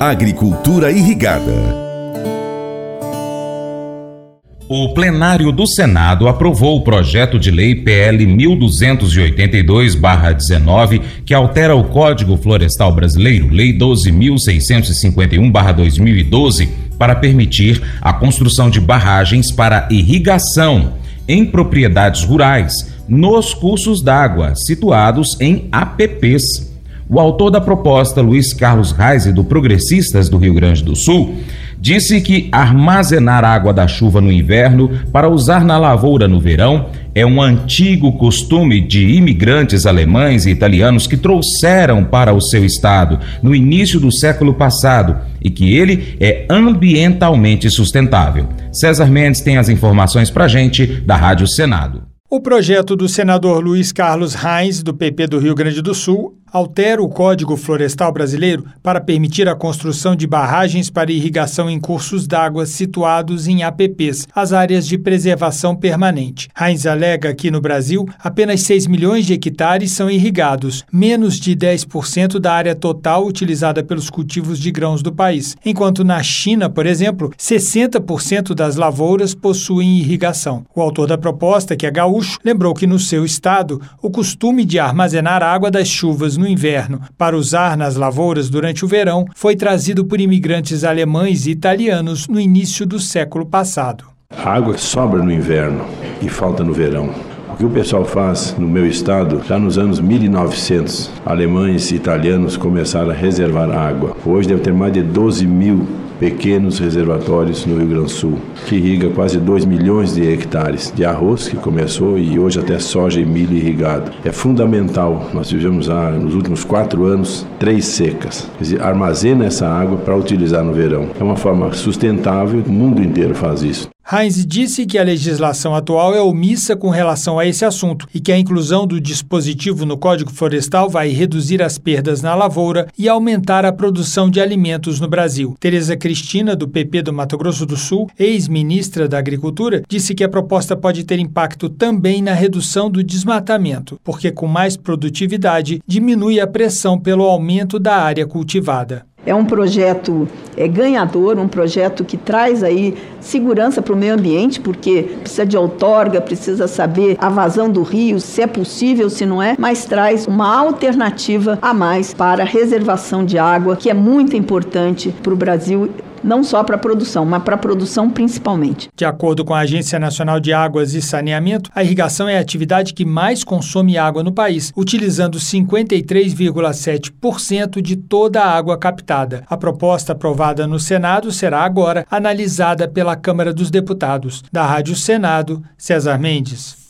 Agricultura Irrigada. O plenário do Senado aprovou o projeto de lei PL 1282-19, que altera o Código Florestal Brasileiro, Lei 12.651-2012, para permitir a construção de barragens para irrigação em propriedades rurais nos cursos d'água situados em APPs o autor da proposta, Luiz Carlos Reise, do Progressistas do Rio Grande do Sul, disse que armazenar água da chuva no inverno para usar na lavoura no verão é um antigo costume de imigrantes alemães e italianos que trouxeram para o seu estado no início do século passado e que ele é ambientalmente sustentável. César Mendes tem as informações para gente da Rádio Senado. O projeto do senador Luiz Carlos Reis, do PP do Rio Grande do Sul, altera o Código Florestal Brasileiro para permitir a construção de barragens para irrigação em cursos d'água situados em APPs, as áreas de preservação permanente. Heinz alega que no Brasil apenas 6 milhões de hectares são irrigados, menos de 10% da área total utilizada pelos cultivos de grãos do país, enquanto na China, por exemplo, 60% das lavouras possuem irrigação. O autor da proposta, que é gaúcho, lembrou que no seu estado o costume de armazenar água das chuvas no inverno para usar nas lavouras durante o verão foi trazido por imigrantes alemães e italianos no início do século passado. A água sobra no inverno e falta no verão. O que o pessoal faz no meu estado, já nos anos 1900, alemães e italianos começaram a reservar água. Hoje deve ter mais de 12 mil pequenos reservatórios no Rio Grande do Sul, que irriga quase 2 milhões de hectares de arroz, que começou, e hoje até soja e milho irrigado. É fundamental, nós vivemos há, nos últimos quatro anos, três secas. Dizer, armazena essa água para utilizar no verão. É uma forma sustentável, o mundo inteiro faz isso. Heinz disse que a legislação atual é omissa com relação a esse assunto e que a inclusão do dispositivo no Código Florestal vai reduzir as perdas na lavoura e aumentar a produção de alimentos no Brasil. Tereza Cristina, do PP do Mato Grosso do Sul, ex-ministra da Agricultura, disse que a proposta pode ter impacto também na redução do desmatamento, porque com mais produtividade diminui a pressão pelo aumento da área cultivada. É um projeto é, ganhador, um projeto que traz aí segurança para o meio ambiente, porque precisa de outorga, precisa saber a vazão do rio, se é possível, se não é, mas traz uma alternativa a mais para a reservação de água, que é muito importante para o Brasil não só para a produção, mas para a produção principalmente. De acordo com a Agência Nacional de Águas e Saneamento, a irrigação é a atividade que mais consome água no país, utilizando 53,7% de toda a água captada. A proposta aprovada no Senado será agora analisada pela Câmara dos Deputados. Da Rádio Senado, César Mendes.